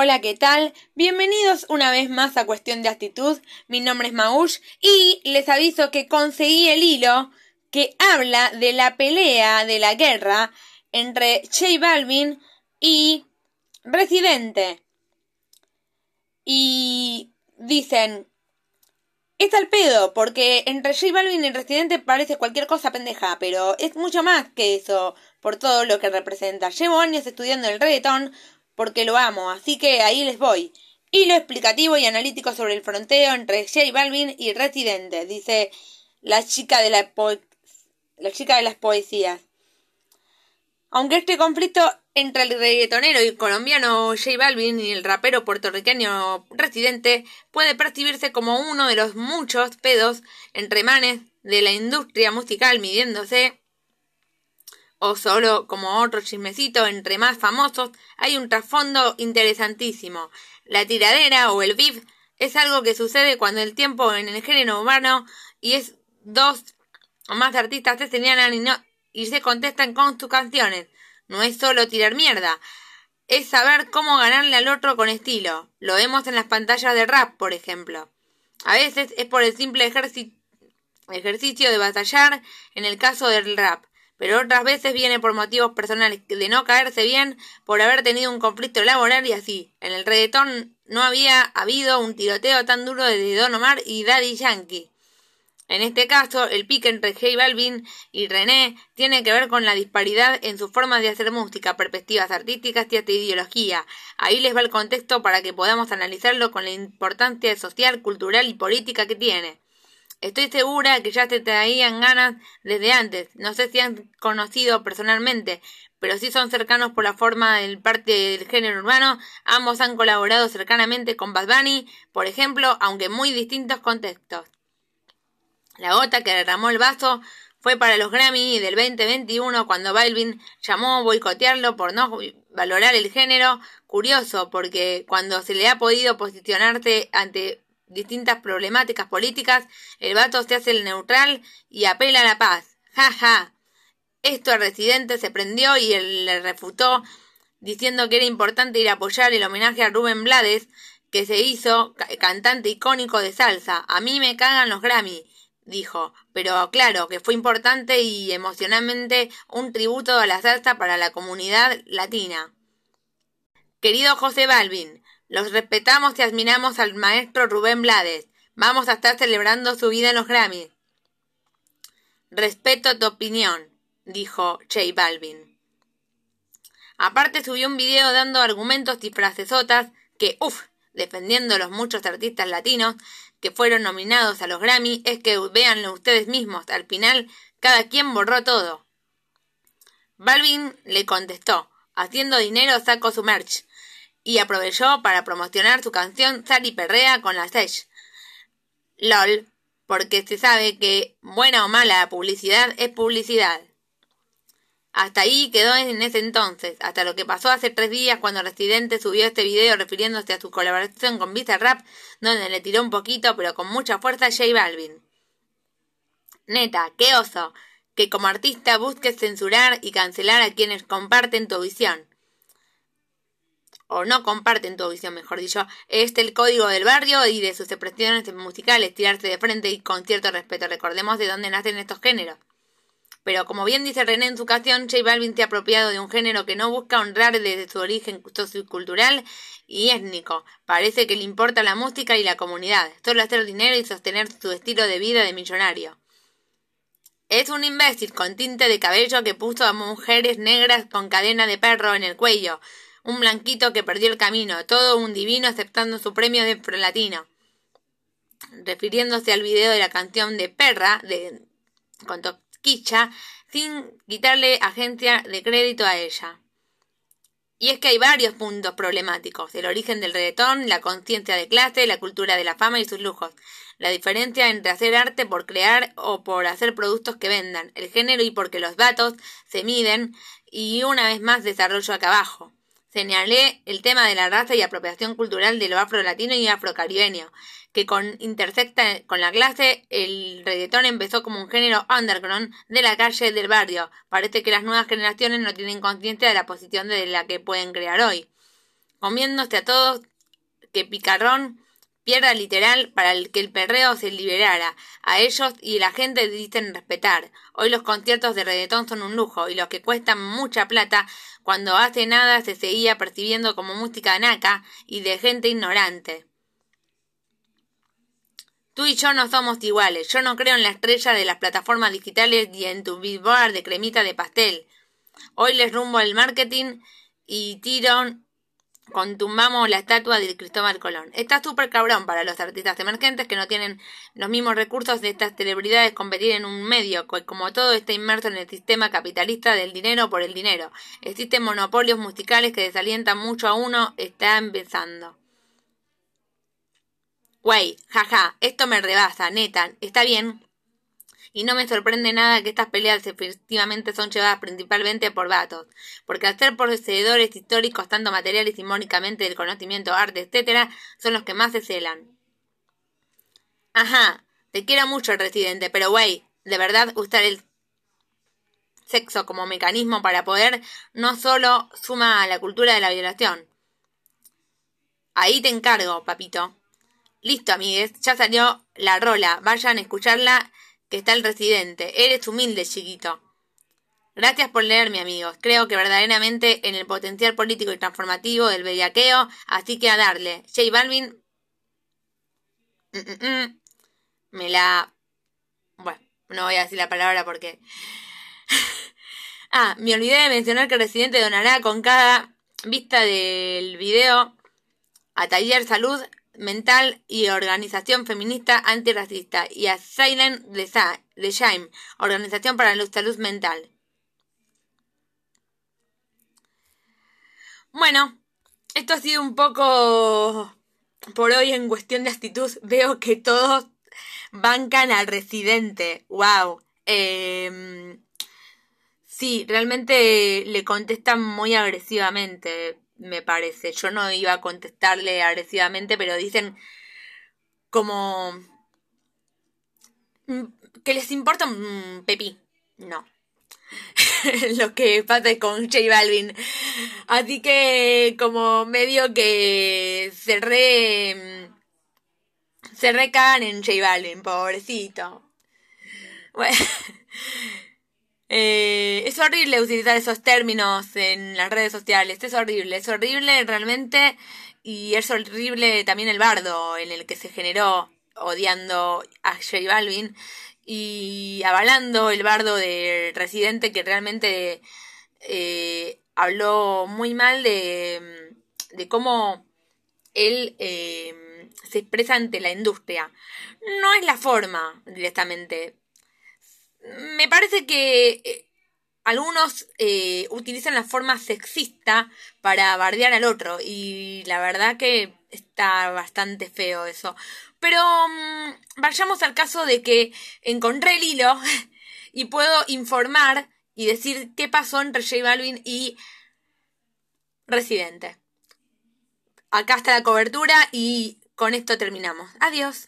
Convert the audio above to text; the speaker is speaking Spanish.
Hola, ¿qué tal? Bienvenidos una vez más a Cuestión de Actitud. Mi nombre es Maush y les aviso que conseguí el hilo que habla de la pelea, de la guerra entre J Balvin y Residente. Y dicen, está el pedo, porque entre J Balvin y Residente parece cualquier cosa pendeja, pero es mucho más que eso, por todo lo que representa. Llevo años estudiando el reggaetón porque lo amo, así que ahí les voy. Hilo explicativo y analítico sobre el fronteo entre J Balvin y Residente, dice la chica de la, chica de las poesías. Aunque este conflicto entre el reggaetonero y colombiano J Balvin y el rapero puertorriqueño Residente puede percibirse como uno de los muchos pedos entre manes de la industria musical midiéndose o solo como otro chismecito entre más famosos, hay un trasfondo interesantísimo. La tiradera o el beef es algo que sucede cuando el tiempo en el género humano y es dos o más artistas se señalan y, no, y se contestan con sus canciones. No es solo tirar mierda, es saber cómo ganarle al otro con estilo. Lo vemos en las pantallas de rap, por ejemplo. A veces es por el simple ejercicio de batallar en el caso del rap pero otras veces viene por motivos personales de no caerse bien, por haber tenido un conflicto laboral y así. En el reggaetón no había habido un tiroteo tan duro de Don Omar y Daddy Yankee. En este caso, el pique entre J Balvin y René tiene que ver con la disparidad en sus formas de hacer música, perspectivas artísticas y hasta ideología. Ahí les va el contexto para que podamos analizarlo con la importancia social, cultural y política que tiene. Estoy segura que ya te traían ganas desde antes. No sé si han conocido personalmente, pero sí son cercanos por la forma del parte del género urbano. Ambos han colaborado cercanamente con Bad Bunny, por ejemplo, aunque en muy distintos contextos. La gota que derramó el vaso fue para los Grammy del 2021 cuando Balvin llamó a boicotearlo por no valorar el género. Curioso, porque cuando se le ha podido posicionarse ante distintas problemáticas políticas, el vato se hace el neutral y apela a la paz. Ja, ja. Esto al residente se prendió y le refutó diciendo que era importante ir a apoyar el homenaje a Rubén Blades que se hizo cantante icónico de salsa. A mí me cagan los Grammy, dijo, pero claro que fue importante y emocionalmente un tributo a la salsa para la comunidad latina. Querido José Balvin, los respetamos y admiramos al maestro Rubén Blades. Vamos a estar celebrando su vida en los Grammy. Respeto tu opinión, dijo J Balvin. Aparte subió un video dando argumentos y frasesotas que, uff, defendiendo los muchos artistas latinos que fueron nominados a los Grammy, es que véanlo ustedes mismos, al final cada quien borró todo. Balvin le contestó, haciendo dinero saco su merch y aprovechó para promocionar su canción Sally Perrea con la Sesh. LOL, porque se sabe que buena o mala publicidad es publicidad. Hasta ahí quedó en ese entonces, hasta lo que pasó hace tres días cuando Residente subió este video refiriéndose a su colaboración con Vista Rap, donde le tiró un poquito pero con mucha fuerza a J Balvin. Neta, qué oso, que como artista busques censurar y cancelar a quienes comparten tu visión o no comparten tu visión, mejor dicho, este el código del barrio y de sus expresiones musicales, tirarse de frente y con cierto respeto. Recordemos de dónde nacen estos géneros. Pero como bien dice René en su canción, J Balvin se ha apropiado de un género que no busca honrar desde su origen sociocultural y étnico. Parece que le importa la música y la comunidad, solo hacer dinero y sostener su estilo de vida de millonario. Es un imbécil con tinte de cabello que puso a mujeres negras con cadena de perro en el cuello, un blanquito que perdió el camino, todo un divino aceptando su premio de latino. Refiriéndose al video de la canción de Perra, de con sin quitarle agencia de crédito a ella. Y es que hay varios puntos problemáticos, el origen del reggaetón, la conciencia de clase, la cultura de la fama y sus lujos, la diferencia entre hacer arte por crear o por hacer productos que vendan, el género y porque los datos se miden, y una vez más desarrollo acá abajo. Señalé el tema de la raza y apropiación cultural de lo afro-latino y afrocaribeño, que con intersecta con la clase, el reggaetón empezó como un género underground de la calle del barrio. Parece que las nuevas generaciones no tienen conciencia de la posición de la que pueden crear hoy. comiéndose a todos que picarrón pierda literal para el que el perreo se liberara. A ellos y la gente dicen respetar. Hoy los conciertos de reggaetón son un lujo y los que cuestan mucha plata, cuando hace nada se seguía percibiendo como música naca y de gente ignorante. Tú y yo no somos iguales. Yo no creo en la estrella de las plataformas digitales y en tu billboard de cremita de pastel. Hoy les rumbo el marketing y tiron contumbamos la estatua de Cristóbal Colón. Está súper cabrón para los artistas emergentes que no tienen los mismos recursos de estas celebridades competir en un medio, como todo está inmerso en el sistema capitalista del dinero por el dinero. Existen monopolios musicales que desalientan mucho a uno, está empezando. Güey, jaja, esto me rebasa, neta, está bien, y no me sorprende nada que estas peleas efectivamente son llevadas principalmente por vatos, porque al ser poseedores históricos tanto materiales y simbólicamente del conocimiento, arte, etc., son los que más se celan. Ajá, te quiero mucho el residente, pero güey, de verdad usar el sexo como mecanismo para poder no solo suma a la cultura de la violación. Ahí te encargo, papito. Listo, amigues, ya salió la rola. Vayan a escucharla que está el residente. Eres humilde, chiquito. Gracias por leerme, amigos. Creo que verdaderamente en el potencial político y transformativo del bellaqueo, así que a darle. J Balvin. Mm, mm, mm, me la. Bueno, no voy a decir la palabra porque. ah, me olvidé de mencionar que el residente donará con cada vista del video a Taller Salud Mental y Organización Feminista Antirracista y a Silent de Shame, Organización para la Salud Mental. Bueno, esto ha sido un poco por hoy en cuestión de actitud. Veo que todos bancan al residente. ¡Wow! Em, sí, realmente le contestan muy agresivamente me parece. Yo no iba a contestarle agresivamente, pero dicen como mm, que les importa un pepi. No. Lo que pasa con J Balvin. Así que como medio que se re... Se recagan en J Balvin, pobrecito. Bueno. Eh, es horrible utilizar esos términos en las redes sociales, es horrible, es horrible realmente y es horrible también el bardo en el que se generó odiando a J Balvin y avalando el bardo de Residente que realmente eh, habló muy mal de, de cómo él eh, se expresa ante la industria. No es la forma directamente me parece que eh, algunos eh, utilizan la forma sexista para bardear al otro y la verdad que está bastante feo eso. Pero mm, vayamos al caso de que encontré el hilo y puedo informar y decir qué pasó entre J Balvin y Residente. Acá está la cobertura y con esto terminamos. Adiós.